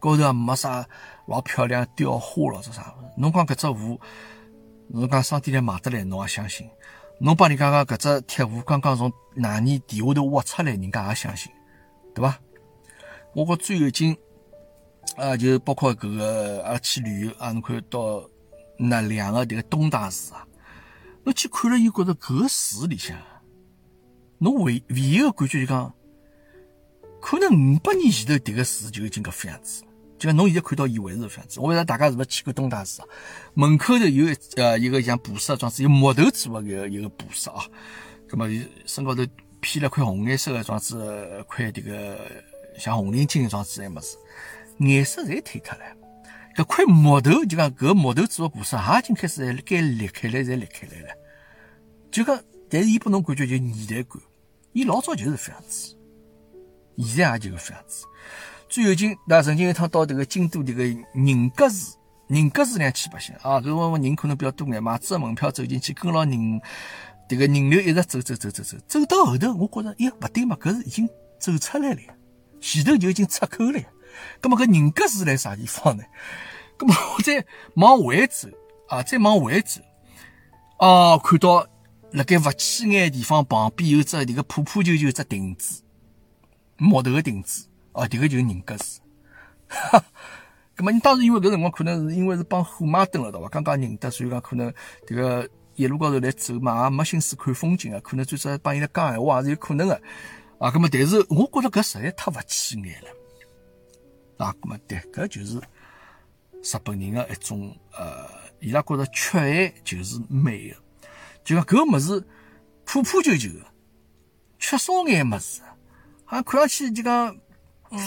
高头也没啥老漂亮雕花咯，这啥？侬讲搿只壶，侬讲商店里买得来，侬也相信？侬帮人家讲搿只铁壶刚刚从哪年地下头挖出来，人家也相信，对伐？我觉最有劲啊，就包括搿个阿拉去旅游啊，侬看到那两个迭个东大寺啊。侬去看了以后，觉着搿寺里向，侬唯唯一个感觉就讲，可能五百年前头迭个寺就已经搿副样子。就讲侬现在看到伊还是搿副样子。我勿知道大家是勿是去过东大寺啊？门口头有一呃一个像菩萨装置，有木头做个一个一个菩萨啊。葛末身高头披了块红颜色个装置，块迭个像红领巾个装置，还么子，颜色侪褪脱了。搿块木头就讲搿木头做个菩萨，也已经开始该裂开来，侪裂开来了。就讲，但是伊拨侬感觉就年代感，伊老早就是这样子，现在也就是这样子。最有劲，那曾经一趟到迭个京都迭个宁格寺，宁格寺两去白相啊，搿辰光人可能比较多眼，买只门票走进去，跟牢人迭个人流一直走走走走走，走到后头，我觉着，哎，勿对嘛，搿是已经走出来了，前头就已经出口了。咁么搿宁格寺在啥地方呢？咁么我再往回走啊，再往回走，哦，看到辣盖勿起眼地方旁边有只迭个破破旧旧只亭子，木头个亭子，哦，迭个就是宁格寺。咁么你当时因为搿辰光可能是因为是帮虎妈蹲了，对伐？刚刚认得，所以讲可能迭个一路高头来走嘛，也没心思看风景啊，可能最少帮伊拉讲闲话也是有可能个。咁么，但是我觉着搿实在太勿起眼了啊。咁么，对，搿就是日本人个一种呃，伊拉觉着缺爱就是美个，就讲搿物事破破旧旧个，缺少眼物事，好像看上去就讲，嗯，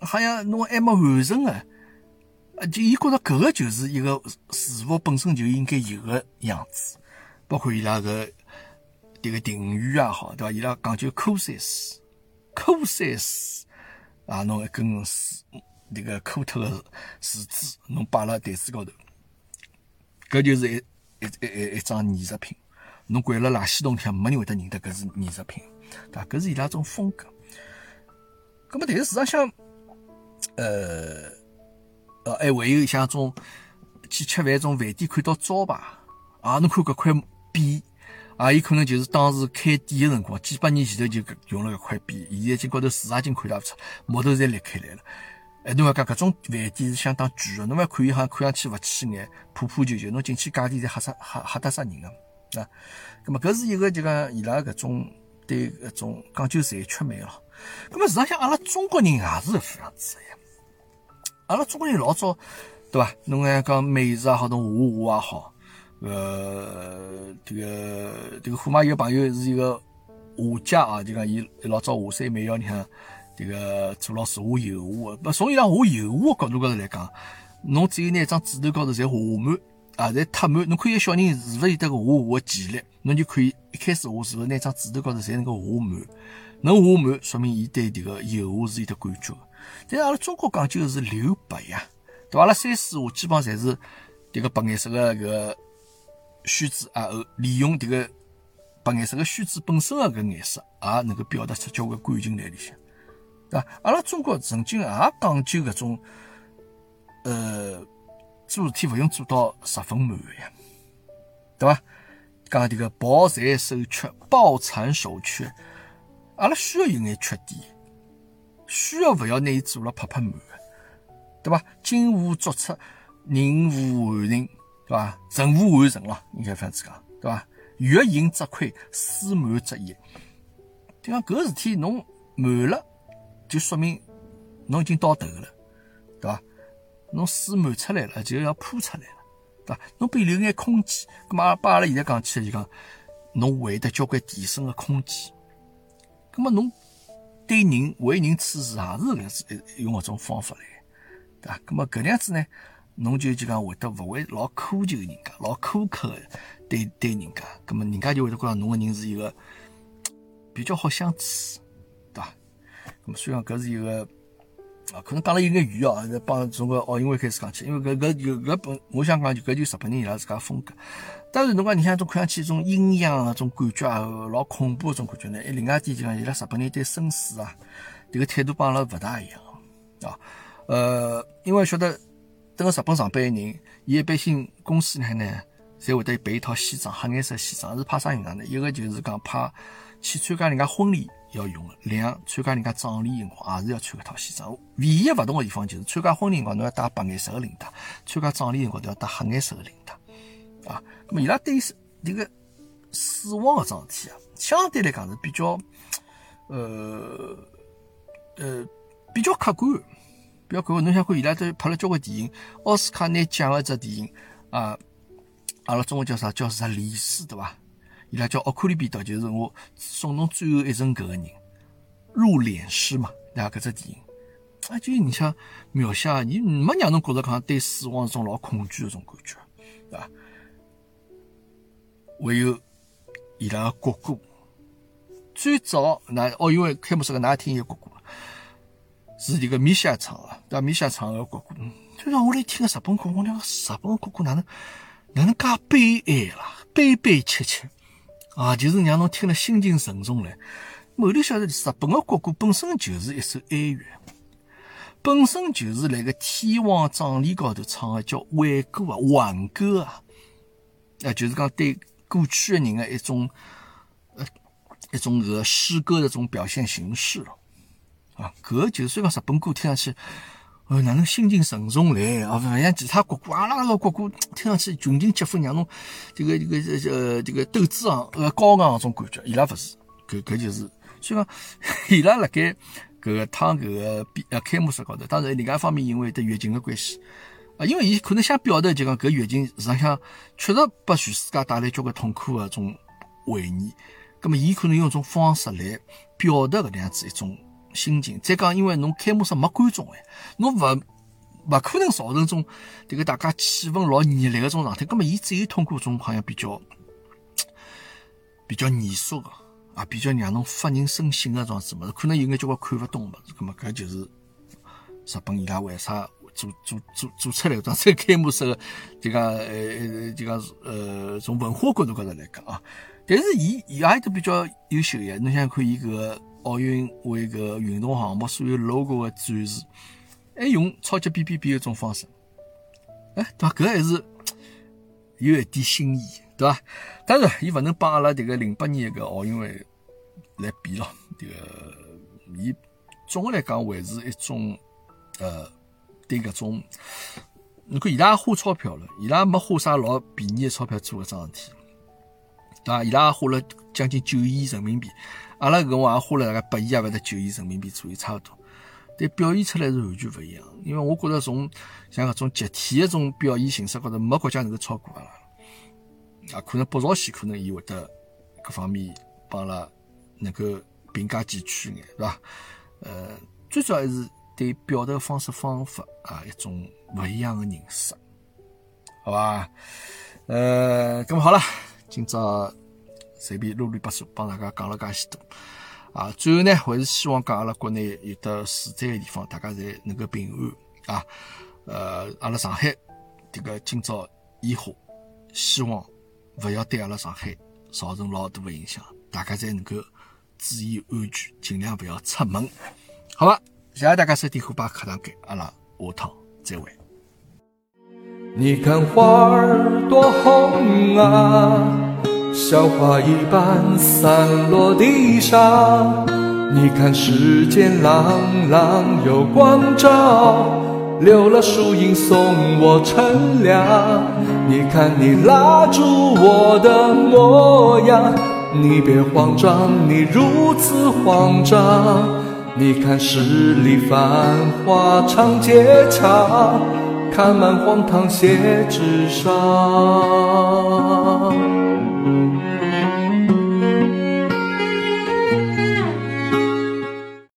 好像侬还没完成个。啊，就伊觉着搿个就是一个事物本身就应该有个样子，包括伊拉个迭个定语也好，对伐？伊拉讲究 coses，coses 啊，侬一根树，迭个枯脱个树枝，侬摆辣台子高头，搿就是一一一一张艺术品。侬掼辣垃圾桶里向，没人会得认得搿是艺术品，对伐？搿是伊拉种风格。葛末但是事实上，呃。呃，还会有像种去吃饭种饭店看到招牌啊，侬看搿块匾啊，伊可能就是当时开店的辰光，几百年前头就用了搿块匾，现在已经高头树已经看勿出，木头侪裂开来了。哎，侬要讲搿种饭店是相当贵的，侬要看伊好像看上去勿起眼，破破旧旧，侬进去价钿侪吓死吓吓得杀人个啊。咁么搿是一个就讲伊拉搿种对搿种讲究残缺美咯。咁么实际上阿拉中国人也是搿副样子呀。阿拉中国人老早，对伐？侬还讲美食也好，侬画画也好，呃，这个这个虎妈有个朋友是一个画家啊，就讲伊老早画山美校里向这个做老师画油画，不从伊拉画油画角度高头来讲，侬只有拿一张纸头高头侪画满啊，侪贴满，侬看一小人是勿是有得个画画个潜力，侬就可以一开始画是勿是拿张纸头高头侪能够画满，能画满，说明伊对这个油画是有得感觉。但是阿拉中国讲究是留白呀，对伐？阿拉山水画基本上侪是迭个白颜色个搿个宣纸啊，利用迭个白颜色个宣纸本身个颜色，也能够表达出交关感情来里向，对伐？阿拉中国曾经也讲究搿种，呃，做事体勿用做到十分满呀，对伐？讲迭个抱残守缺，抱残守缺，阿拉需要有眼缺点。需要勿要拿伊做了拍拍满对伐？金无足赤，人无完人，对伐？任务完成了，应该这样子讲，对伐？月盈则亏，书满则溢。就讲搿事体侬满了，就说明侬已经到头了，对伐？侬水满出来了，就要铺出来了，对伐？侬别留眼空间，咁么把阿拉现在讲起来就讲，侬会得交关提升的空间，咁么侬。对人为人处事也是搿样子，用搿种方法来，对伐？咁么搿样子呢，侬就就讲会得勿会老苛求人家，老苛刻对对人家，咁么人家就会得觉着侬个人是一个比较好相处，对伐？咁么虽然搿是一个。啊，可能讲了有眼远哦，帮从个奥运会开始讲起，因为搿搿就搿本，我想讲就搿就日本人伊拉自家风格。当然，侬讲你像种看上去种阴阳啊，种感觉啊，老恐怖个种感觉呢。另外一点就讲，伊拉日本人对生死啊，迭个态度帮阿拉勿大一样啊。呃，因为晓得等个日本上班的人，伊一般性公司里向呢，侪会得备一套西装，黑颜色西装，是怕啥用场呢？一个就是讲怕去参加人家婚礼。要用的，两参加人家葬礼辰光，也是要穿搿套西装。唯一勿同的地方就是参加婚礼辰光，侬要戴白颜色的领带；参加葬礼辰光，都要戴黑颜色的领带。啊，那么伊拉对于这个死亡个桩事体啊，相对来讲是比较，呃呃，比较客观，不要看。侬想看伊拉都拍了交关电影，奥斯卡拿奖的只电影啊，阿拉中文叫啥？叫啥？历史对伐？伊拉叫奥库里比岛，就是我送侬最后一程搿个人，入殓师嘛，对伐？搿只电影，啊，就你像描写，伊没让侬觉着讲对死亡是种老恐惧的种感觉，对伐？还有伊拉个国歌，最早那奥运会开幕式个哪听一个国歌，是迭个米夏唱个，对伐？米夏唱个国歌，就让我来听个日本国歌，我讲日本国歌哪能哪能介悲哀啦，悲悲切切。啊，就是让侬听了心情沉重嘞。后头晓得，日本的国歌本身就是一首哀乐，本身就是那个天皇葬礼高头唱的叫挽歌啊、挽歌啊，啊，就是讲对过去的人的一种呃一种个诗歌的这种表现形式了。啊，搿就是虽然讲日本歌听上去哦，哪能心情沉重来？啊，勿像其他国歌，阿拉个国歌听上去群情激愤，让侬这个这个这呃这个斗志昂呃高昂那种感觉。伊拉勿是，搿搿就是，所以讲 伊拉辣盖搿个趟搿个比呃开幕式高头，当然另外一方面因为得疫情个关系啊，因为伊可能想表达就讲搿疫情实际上确实拨全世界带来交关痛苦个种回忆，葛末伊可能用一种方式来表达搿能样子一种。心情，再讲，因为侬开幕式没观众哎，侬勿勿可能造成种迭个大家气氛老热烈个种状态。葛末伊只有通过种好像比较比较严肃个啊，比较让侬发人深省个种子物事，可能有眼交关看勿懂物事。葛末搿就是日本伊拉为啥做做做做出来搿种 开幕式个这个呃这个呃从文化角度高头来讲啊，但是伊伊也都比较优秀呀。侬想看伊搿个。奥运会个运动项目所有 logo 的展示，还用超级 B B B 一种方式，哎，对吧？搿还是 有一点新意，对吧？当然，伊勿能帮阿拉迭个零八年个奥运会来比咯。迭个伊总个来讲，还是一种呃，对搿种，你看伊拉花钞票了，伊拉没花啥老便宜的钞票做搿桩事体，对伐？伊拉花了将近九亿人民币。阿拉搿我也花了大概八亿也勿得九亿人民币左右，差勿多。但表现出来是完全勿一样，因为我觉着从像搿种集体的种表现形式高头，没国家能够超过阿拉。啊，可能北朝鲜可能伊会得各方面帮阿拉能够并驾齐驱眼，是伐？呃，最主要还是对表达方式方法啊一种勿一样的认识，好吧？呃，咁好了，今朝。随便啰里吧嗦帮大家讲了介许多啊！最后呢，还是希望讲阿拉国内有的受灾的地方，大家侪能够平安啊！呃，阿拉上海这个今朝烟花，希望勿要对阿拉上海造成老大的影响，大家侪能够注意安全，尽量勿要出门，好吧？谢谢大家收听虎爸课堂给，阿拉下趟再会。你看花儿多红啊！小花一般散落地上，你看世间朗朗有光照，留了树荫送我乘凉。你看你拉住我的模样，你别慌张，你如此慌张。你看十里繁华长街长，看满荒唐写纸上。